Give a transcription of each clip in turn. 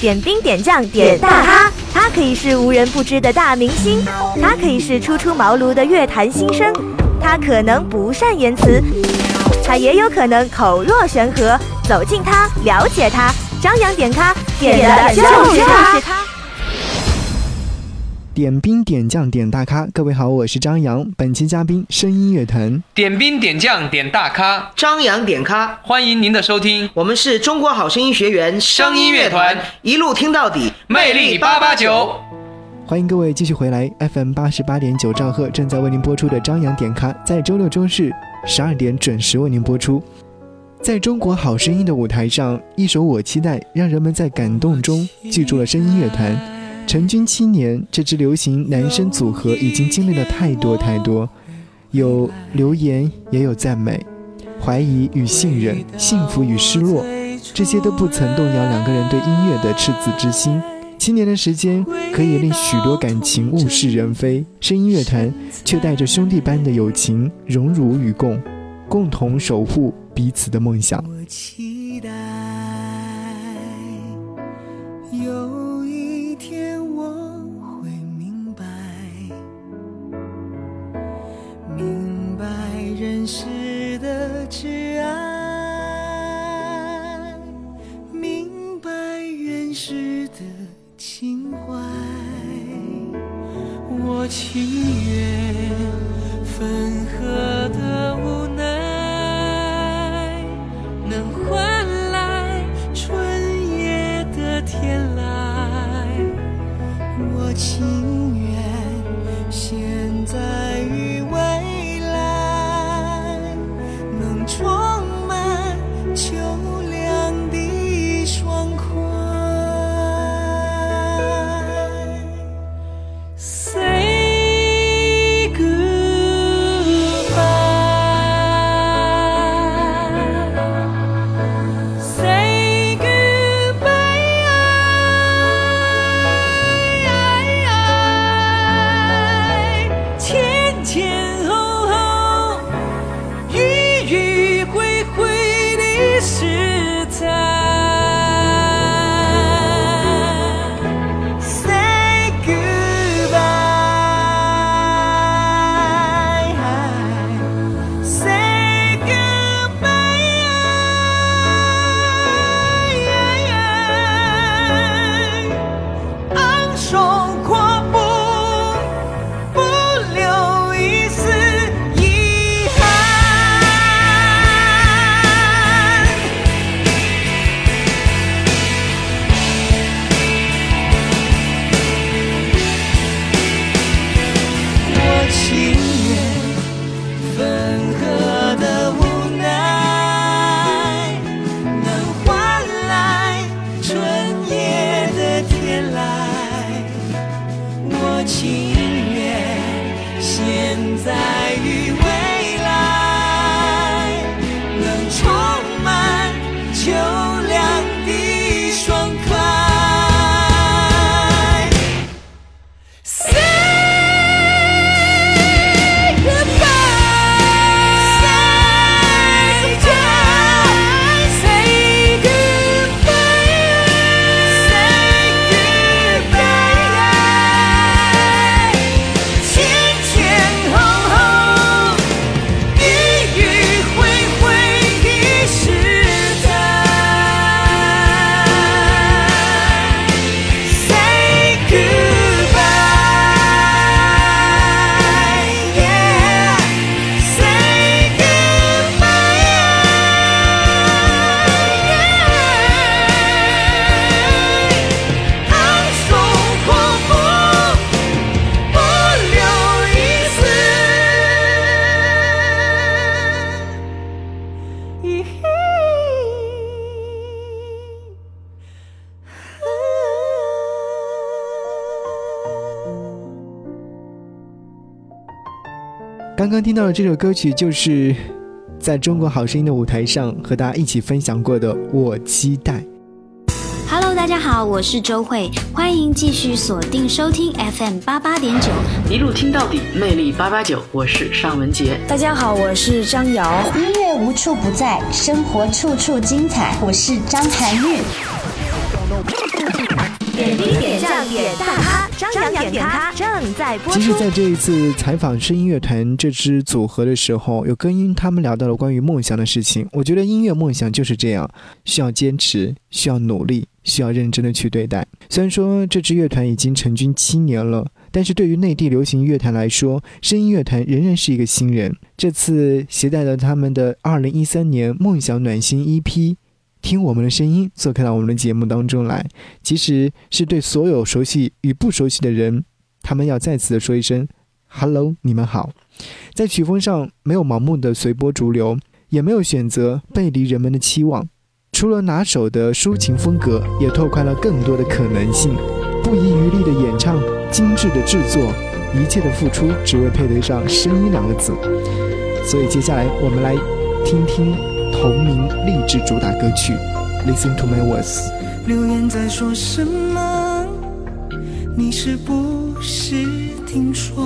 点兵点将点大咖，他可以是无人不知的大明星，他可以是初出茅庐的乐坛新生，他可能不善言辞，他也有可能口若悬河。走近他，了解他，张扬点咖，点的就是他。点兵点将点大咖，各位好，我是张扬。本期嘉宾声音乐团。点兵点将点大咖，张扬点咖，欢迎您的收听。我们是中国好声音学员声音乐团，一路听到底，魅力八八九。欢迎各位继续回来，FM 八十八点九兆赫正在为您播出的张扬点咖，在周六周日十二点准时为您播出。在中国好声音的舞台上，一首《我期待》让人们在感动中记住了声音乐团。成军七年，这支流行男声组合已经经历了太多太多，有留言，也有赞美，怀疑与信任，幸福与失落，这些都不曾动摇两个人对音乐的赤子之心。七年的时间可以令许多感情物是人非，声音乐团却带着兄弟般的友情，荣辱与共，共同守护彼此的梦想。听到的这首歌曲，就是在中国好声音的舞台上和大家一起分享过的《我期待》。Hello，大家好，我是周慧，欢迎继续锁定收听 FM 八八点九，一路听到底，魅力八八九，我是尚雯婕。大家好，我是张瑶。音乐无处不在，生活处处精彩，我是张含韵。点点将点大咖，张扬点咖正在播。其实，在这一次采访声音乐团这支组合的时候，有跟他们聊到了关于梦想的事情。我觉得音乐梦想就是这样，需要坚持，需要努力，需要认真的去对待。虽然说这支乐团已经成军七年了，但是对于内地流行乐坛来说，声音乐团仍然是一个新人。这次携带了他们的二零一三年梦想暖心 EP。听我们的声音，做客到我们的节目当中来，其实是对所有熟悉与不熟悉的人，他们要再次的说一声 “hello”，你们好。在曲风上没有盲目的随波逐流，也没有选择背离人们的期望，除了拿手的抒情风格，也拓宽了更多的可能性。不遗余力的演唱，精致的制作，一切的付出，只为配得上“声音”两个字。所以接下来我们来听听。同名励志主打歌曲，Listen to my words。留言在说什么？你是不是听说？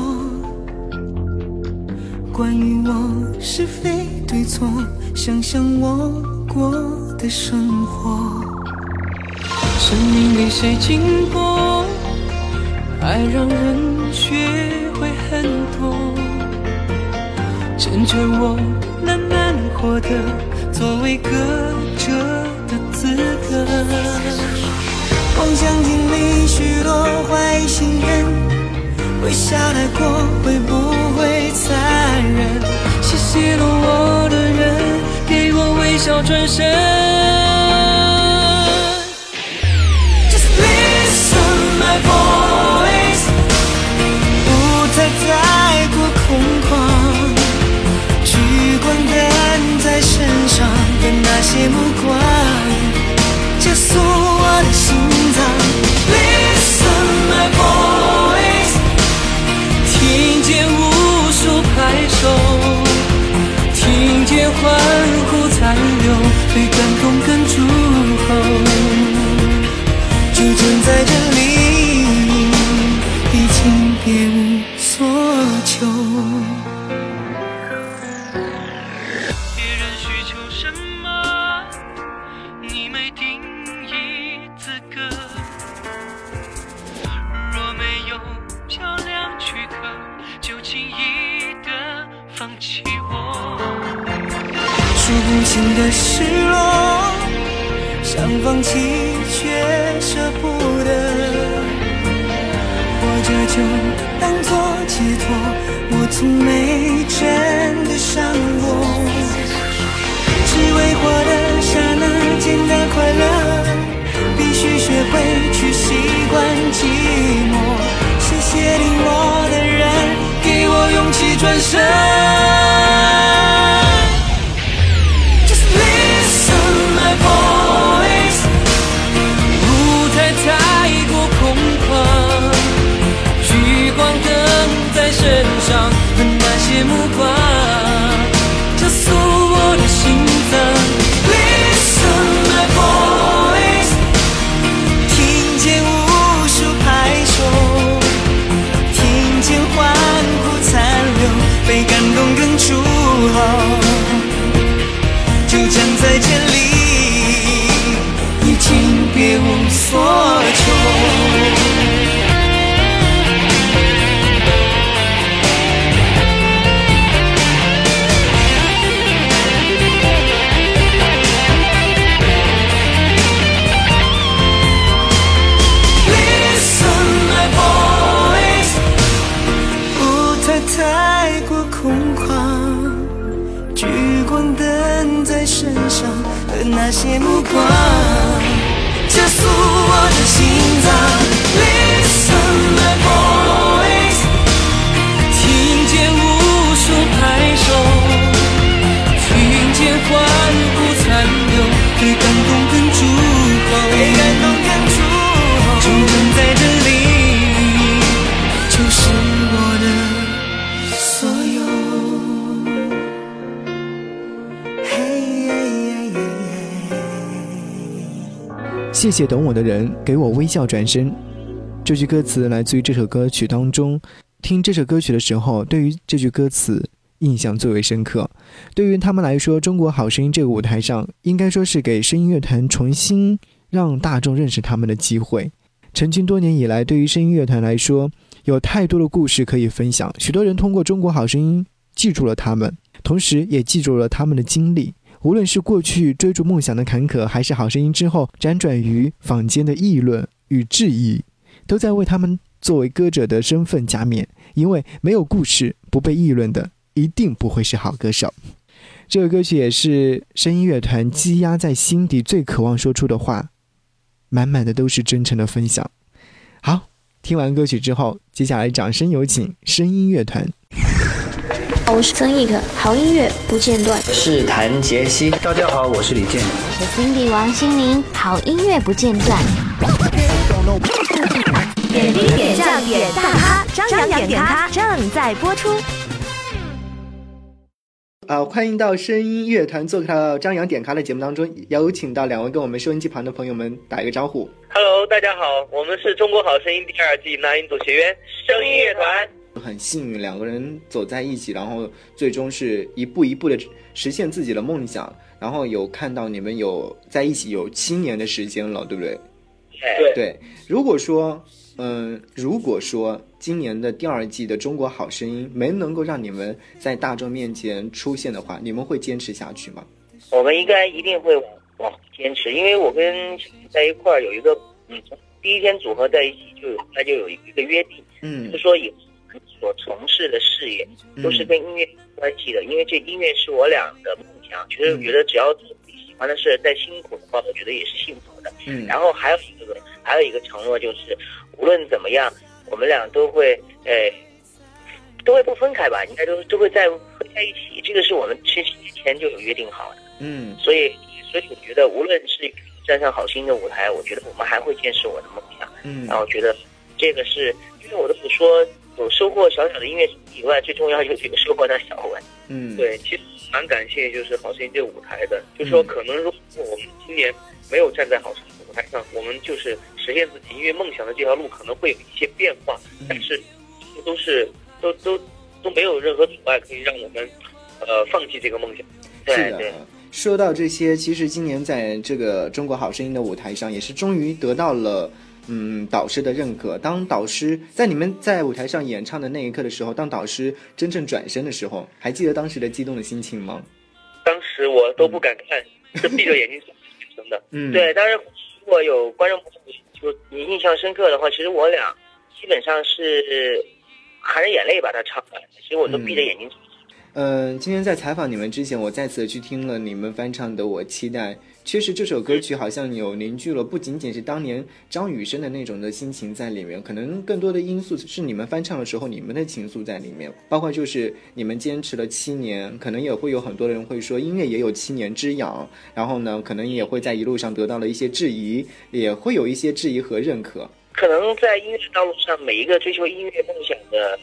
关于我是非对错，想想我过的生活。生命里谁经过？爱让人学会很多，成全我慢慢获得。作为歌者的资格，妄想经历许多坏心人，微笑来过会不会残忍？谢谢了我的人，给我微笑转身。的失落，想放弃却舍不得，活着就当作解脱。我从没真的想过，只为获得刹那间的快乐，必须学会去习惯寂寞。谢谢听我的人，给我勇气转身。目光谢谢懂我的人，给我微笑转身。这句歌词来自于这首歌曲当中。听这首歌曲的时候，对于这句歌词印象最为深刻。对于他们来说，《中国好声音》这个舞台上，应该说是给声音乐团重新让大众认识他们的机会。成军多年以来，对于声音乐团来说，有太多的故事可以分享。许多人通过《中国好声音》记住了他们，同时也记住了他们的经历。无论是过去追逐梦想的坎坷，还是好声音之后辗转于坊间的议论与质疑，都在为他们作为歌者的身份加冕。因为没有故事、不被议论的，一定不会是好歌手。这个歌曲也是声音乐团积压在心底最渴望说出的话，满满的都是真诚的分享。好，听完歌曲之后，接下来掌声有请声音乐团。我是曾轶可，好音乐不间断。是谭杰希。大家好，我是李健。我是 Cindy 王心凌，好音乐不间断。点滴点将点大咖，张扬点咖正在播出。啊，欢迎到声音乐团做客到张扬点咖的节目当中，有请到两位跟我们收音机旁的朋友们打一个招呼。Hello，大家好，我们是中国好声音第二季男音组学员声音乐团。很幸运，两个人走在一起，然后最终是一步一步的实现自己的梦想。然后有看到你们有在一起有七年的时间了，对不对？对对。如果说，嗯，如果说今年的第二季的《中国好声音》没能够让你们在大众面前出现的话，你们会坚持下去吗？我们应该一定会往往坚持，因为我跟在一块儿有一个，嗯，从第一天组合在一起就有，那就有一个约定，嗯是说以后所从事的事业都是跟音乐有关系的，因为这音乐是我俩的梦想，其实我觉得只要做自己喜欢的事，再辛苦的话，我觉得也是幸福的。嗯然后还有一个还有一个承诺就是，无论怎么样，我们俩都会诶、都会不分开吧，应该都都会在会在一起。这个是我们十七年前就有约定好的，嗯所以所以我觉得，无论是站上好心的舞台，我觉得我们还会坚持我的梦想。嗯然后我觉得这个是因为我都不说有收获小小的音乐以外，最重要就是有收获到小文。嗯，对，其实蛮感谢就是好声音这个舞台的，就是说可能如果我们今年没有站在好声音的舞台上，我们就是实现自己音乐梦想的这条路可能会有一些变化，但是这都是都都都没有任何阻碍可以让我们呃放弃这个梦想。对的。说到这些，其实今年在这个《中国好声音》的舞台上，也是终于得到了嗯导师的认可。当导师在你们在舞台上演唱的那一刻的时候，当导师真正转身的时候，还记得当时的激动的心情吗？当时我都不敢看，是闭着眼睛。嗯，对，当然如果有观众朋友就你印象深刻的话，其实我俩基本上是含着眼泪把它唱完，其实我都闭着眼睛。嗯，今天在采访你们之前，我再次去听了你们翻唱的《我期待》。确实，这首歌曲好像有凝聚了不仅仅是当年张雨生的那种的心情在里面，可能更多的因素是你们翻唱的时候你们的情愫在里面，包括就是你们坚持了七年，可能也会有很多人会说音乐也有七年之痒，然后呢，可能也会在一路上得到了一些质疑，也会有一些质疑和认可。可能在音乐道路上，每一个追求音乐梦想的、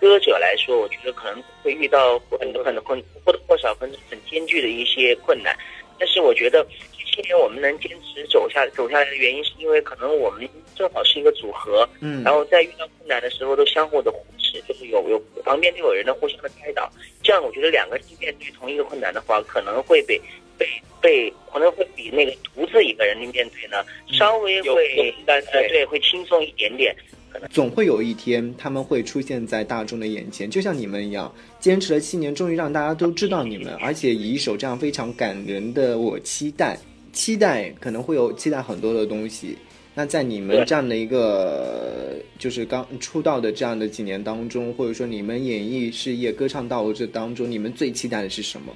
歌者来说，我觉得可能会遇到很多很多困，或多或少很很艰巨的一些困难。但是我觉得这些年我们能坚持走下走下来的原因，是因为可能我们正好是一个组合，嗯，然后在遇到困难的时候都相互的扶持，就是有有旁边都有人的互相的开导。这样我觉得两个人面对同一个困难的话，可能会被被被可能会比那个独自一个人面对呢稍微会呃对会轻松一点点。总会有一天他们会出现在大众的眼前，就像你们一样，坚持了七年，终于让大家都知道你们，而且以一首这样非常感人的《我期待》，期待可能会有期待很多的东西。那在你们这样的一个就是刚出道的这样的几年当中，或者说你们演艺事业、歌唱道路这当中，你们最期待的是什么？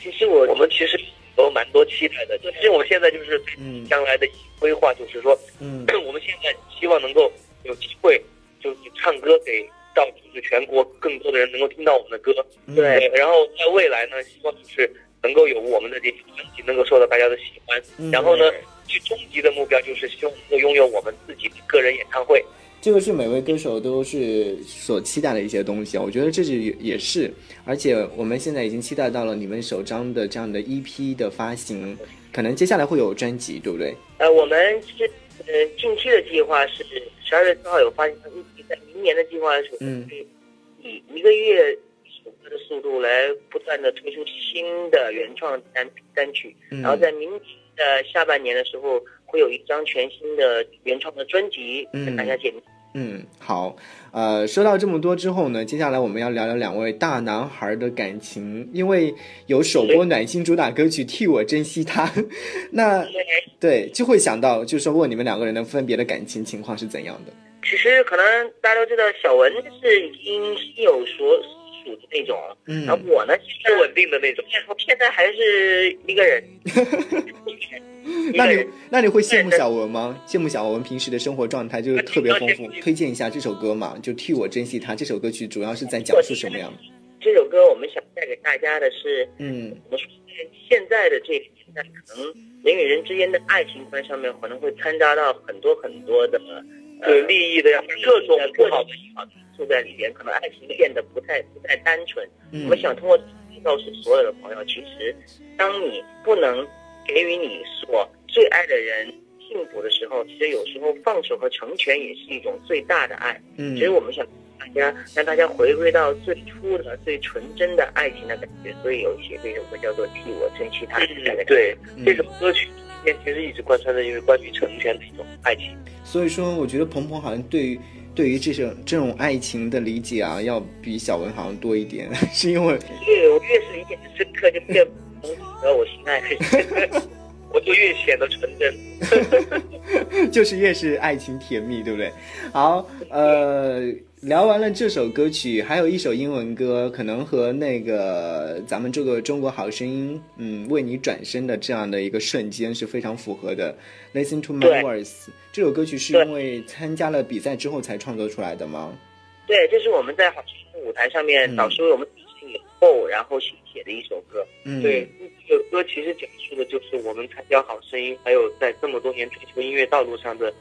其实我我们其实有蛮多期待的，就其实我现在就是对将来的规划，就是说，嗯，我们现在希望能够。有机会就是唱歌给到就是全国更多的人能够听到我们的歌，对。然后在未来呢，希望就是能够有我们的这些专辑能够受到大家的喜欢。嗯、然后呢，最终极的目标就是希望能够拥有我们自己的个人演唱会。这个是每位歌手都是所期待的一些东西啊，我觉得这是也是，而且我们现在已经期待到了你们首张的这样的 EP 的发行，可能接下来会有专辑，对不对？呃，我们是呃近期的计划是。十二月四号有发行日在明年的计划是，嗯，以一个月一首歌的速度来不断的推出新的原创单单曲，嗯、然后在明年的下半年的时候会有一张全新的原创的专辑跟大家见面。嗯，好，呃，说到这么多之后呢，接下来我们要聊聊两位大男孩的感情，因为有首播暖心主打歌曲《替我珍惜他》，那对就会想到，就是说问你们两个人的分别的感情情况是怎样的？其实可能大家都知道，小文是已经心有所那种，嗯然后我呢是稳定的那种，我现在还是一个人。一那你那你会羡慕小文吗？羡慕小文平时的生活状态就是特别丰富。推荐一下这首歌嘛，就替我珍惜他。这首歌曲主要是在讲述什么呀？这首歌我们想带给大家的是，嗯怎么说呢？现在的这个年代，可能人与人之间的爱情观上面可能会掺杂到很多很多的呃利益的呀各种不好种因素在里边，可能爱情变得不太不太单纯。嗯我们想通过告诉所有的朋友，其实当你不能给予你所最爱的人幸福的时候，其实有时候放手和成全也是一种最大的爱。嗯其实我们想大家让大家回归到最初的、最纯真的爱情的感觉，所以有写这首歌叫做《替我珍惜他》。嗯对，嗯这首歌曲里面其实一直贯穿着因为关于成全的一种爱情。所以说，我觉得鹏鹏好像对于对于这种这种爱情的理解啊，要比小文好像多一点，是因为 越我越是理解的深刻，就越能得我心爱的人。我就越显得纯真。就是越是爱情甜蜜，对不对？好，呃，聊完了这首歌曲，还有一首英文歌，可能和那个咱们这个中国好声音，嗯，为你转身的这样的一个瞬间是非常符合的。Listen to my words，这首歌曲是因为参加了比赛之后才创作出来的吗？对，这是我们在好声音舞台上面嗯导师为我们指示以后，然后新写的一首歌。嗯，对，这首歌其实讲述的就是我们参加好声音，还有在这么多年追求音乐道路上的，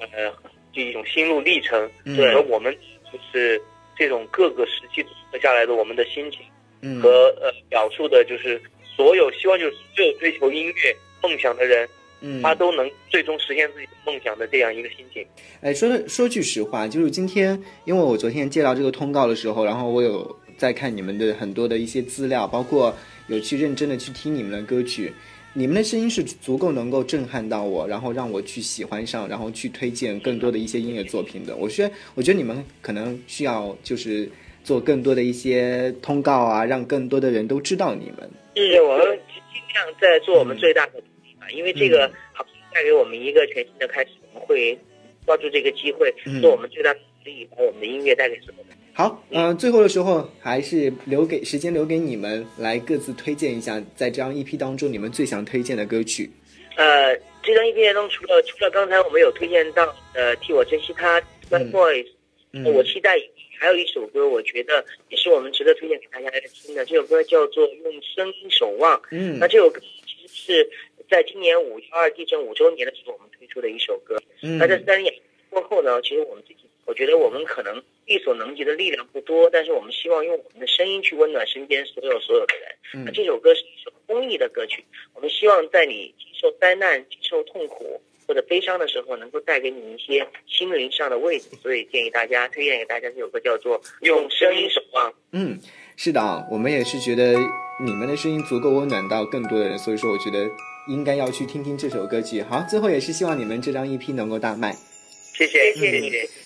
呃，这一种心路历程，对和我们就是这种各个时期组合下来的我们的心情。嗯和呃表述的就是所有希望就是所有追求音乐梦想的人，嗯，他都能最终实现自己的梦想的这样一个心情。哎，说的说句实话，就是今天，因为我昨天接到这个通告的时候，然后我有在看你们的很多的一些资料，包括有去认真的去听你们的歌曲，你们的声音是足够能够震撼到我，然后让我去喜欢上，然后去推荐更多的一些音乐作品的。我觉得，我觉得你们可能需要就是做更多的一些通告啊，让更多的人都知道你们。是我们尽量在做我们最大的努力吧，因为这个好带给我们一个全新的开始，我们会抓住这个机会，嗯做我们最大的努力，把我们的音乐带给所有人。好，嗯、最后的时候还是留给时间留给你们来各自推荐一下，在这张 EP 当中你们最想推荐的歌曲。呃，这张 EP 当中除了除了刚才我们有推荐到呃替我珍惜他 My 嗯我期待还有一首歌，我觉得也是我们值得推荐给大家来听的。这首歌叫做《用声音守望》。嗯那这首歌其实是在今年五幺二地震五周年的时候我们推出的一首歌。嗯那在三年过后呢，其实我们自己，我觉得我们可能力所能及的力量不多，但是我们希望用我们的声音去温暖身边所有所有的人。嗯那这首歌是一首公益的歌曲，我们希望在你经受灾难、经受痛苦或者悲伤的时候，能够带给你一些心灵上的慰藉。所以建议大家推荐给大家这首歌，叫做《用声音守望》。嗯，是的啊，我们也是觉得你们的声音足够温暖到更多的人，所以说我觉得应该要去听听这首歌曲。好，最后也是希望你们这张 EP 能够大卖。谢谢，谢谢你。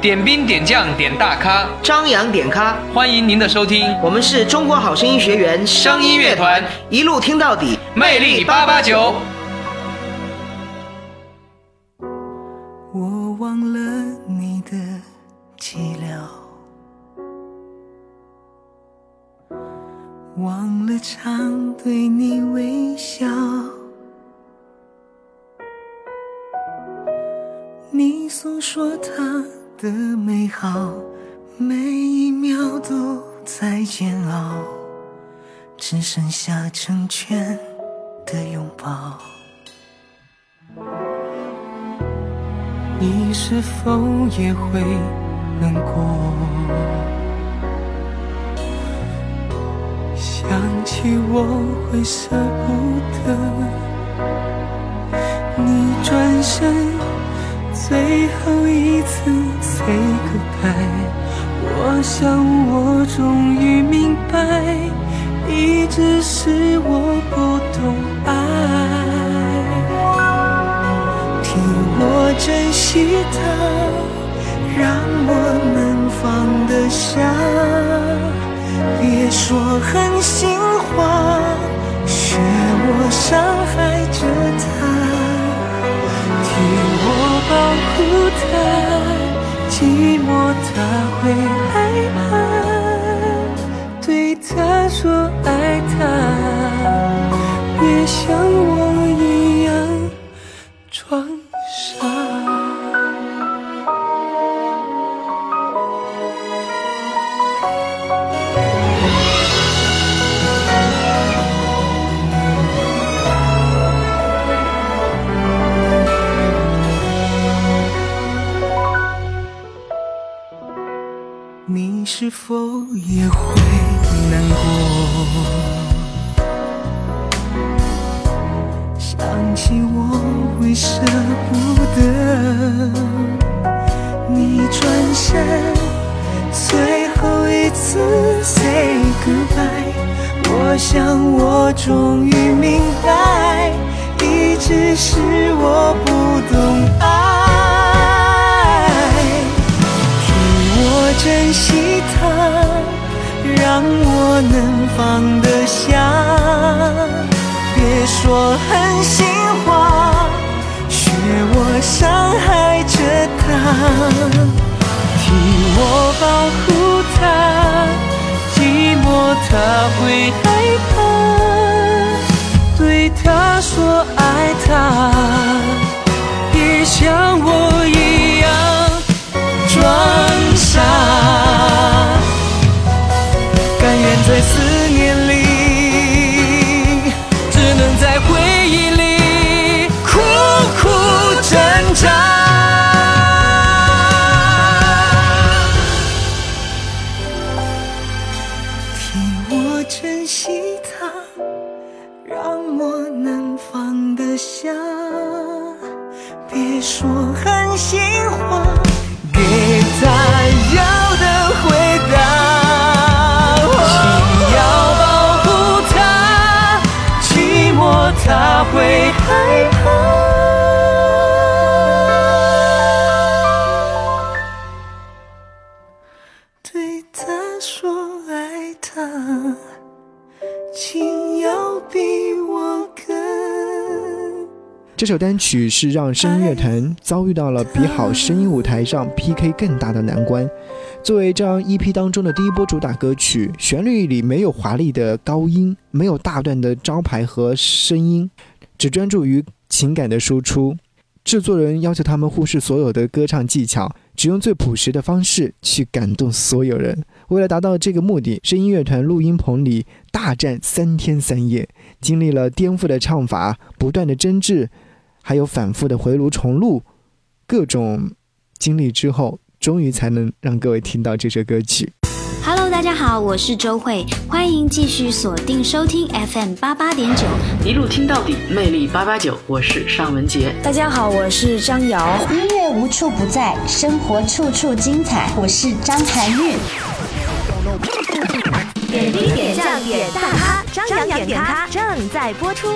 点兵点将点大咖，张扬点咖，欢迎您的收听，我们是中国好声音学员声音乐团，一路听到底，魅力八八九。我忘了你的寂寥，忘了常对你微笑。你诉说它的美好，每一秒都在煎熬，只剩下成全的拥抱。你是否也会难过？想起我会舍不得，你转身最后一次 say goodbye。我想我终于明白，一直是我不懂爱。替我珍惜它，让我能放得下。别说狠心话，学我伤害着他。保护他，寂寞他会害怕。是否也会难过？想起我会舍不得你转身，最后一次 say goodbye。我想我终于明白，一直是我不懂爱。珍惜它，让我能放得下。别说狠心话，学我伤害着他。替我保护他，寂寞他会这首单曲是让声音乐团遭遇到了比好声音舞台上 PK 更大的难关。作为这张 EP 当中的第一波主打歌曲，旋律里没有华丽的高音，没有大段的招牌和声音，只专注于情感的输出。制作人要求他们忽视所有的歌唱技巧，只用最朴实的方式去感动所有人。为了达到这个目的，声音乐团录音棚里大战三天三夜，经历了颠覆的唱法，不断的争执。还有反复的回炉重录，各种经历之后，终于才能让各位听到这首歌曲。Hello，大家好，我是周慧，欢迎继续锁定收听 FM 八八点九，一路听到底，魅力八八九，我是尚文杰。大家好，我是张瑶。音乐无处不在，生活处处精彩。我是张含韵。点兵点将点大咖，张扬点咖正在播出。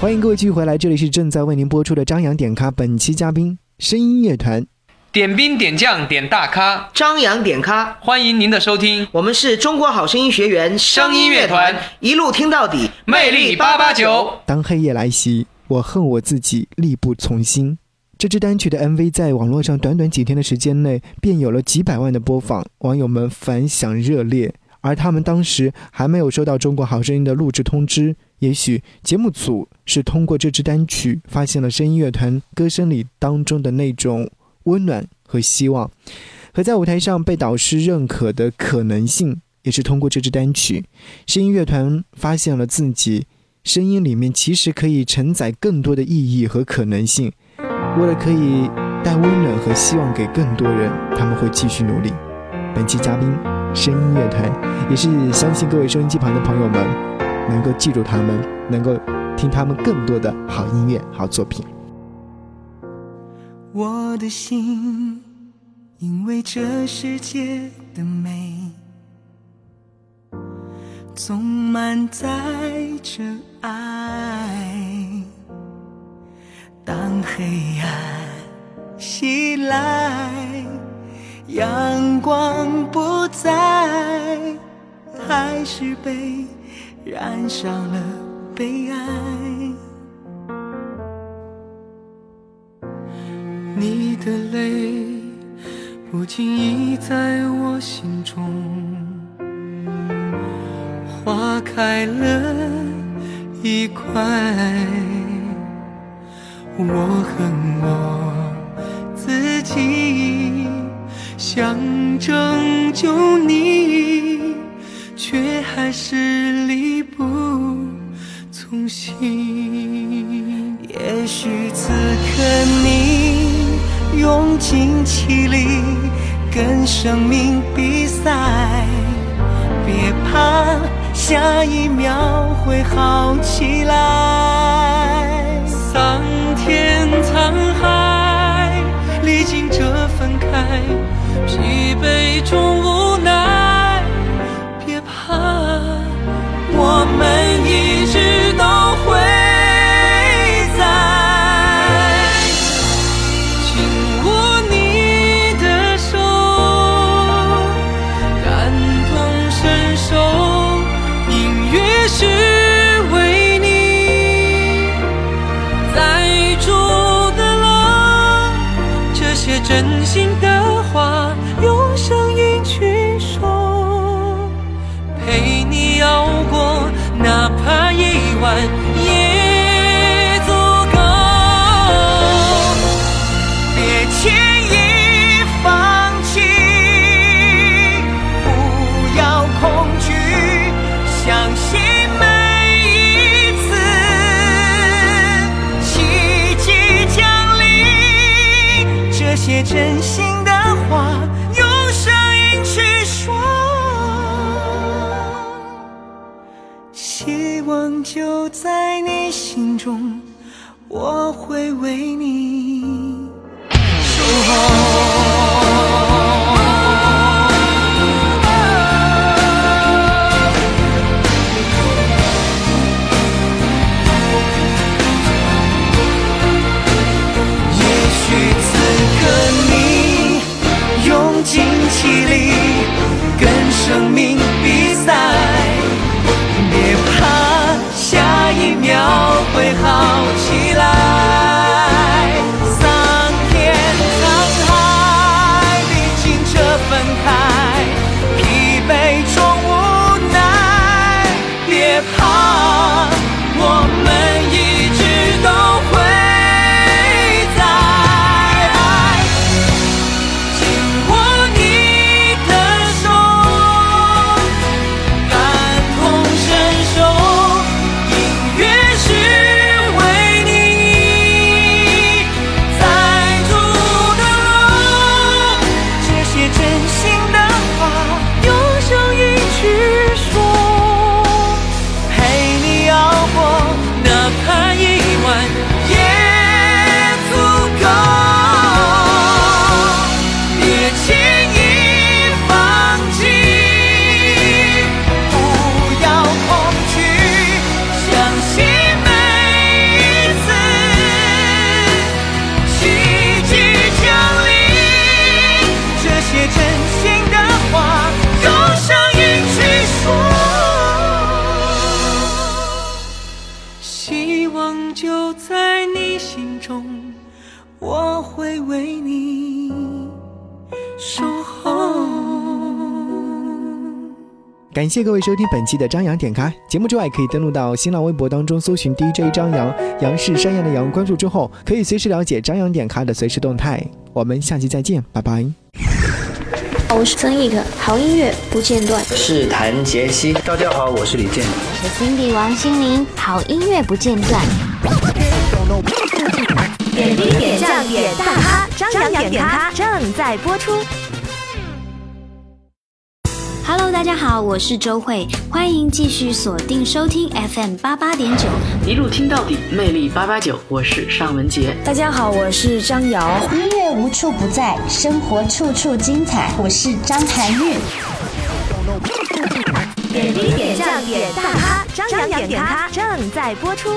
欢迎各位继续回来，这里是正在为您播出的张扬点咖，本期嘉宾声音乐团。点兵点将点大咖，张扬点咖，欢迎您的收听。我们是中国好声音学员声音乐团，一路听到底，魅力八八九。当黑夜来袭，我恨我自己力不从心。这支单曲的 MV 在网络上短短几天的时间内便有了几百万的播放，网友们反响热烈。而他们当时还没有收到《中国好声音》的录制通知，也许节目组是通过这支单曲发现了声音乐团歌声里当中的那种温暖和希望，和在舞台上被导师认可的可能性，也是通过这支单曲，声音乐团发现了自己声音里面其实可以承载更多的意义和可能性。为了可以带温暖和希望给更多人，他们会继续努力。本期嘉宾。声音乐团，也是相信各位收音机旁的朋友们能够记住他们，能够听他们更多的好音乐、好作品。我的心因为这世界的美，总满载着爱。当黑暗袭来，阳光不在，还是被染上了悲哀。你的泪不经意在我心中划开了一块，我恨我自己，想拯救你，却还是力不从心。也许此刻你用尽气力跟生命比赛，别怕，下一秒会好起来。桑田沧海，历经这分开，疲惫中无希望就在你心中，我会为你。守候。也许此刻你用尽气力跟生命守候。感谢各位收听本期的张扬点咖节目之外，可以登录到新浪微博当中搜寻 DJ 张扬，杨是山羊的羊，关注之后可以随时了解张扬点咖的随时动态。我们下期再见，拜拜。我是曾轶可，好音乐不间断。是谭杰希，大家好，我是李健。我是 Cindy 王心凌，好音乐不间断。点滴点将点大咖，张扬点咖正在播出。大家好，我是周慧，欢迎继续锁定收听 FM 八八点九，一路听到底，魅力八八九，我是尚文杰。大家好，我是张瑶。音乐无处不在，生活处处精彩，我是张含韵。点滴点将点大咖，张扬点咖正在播出。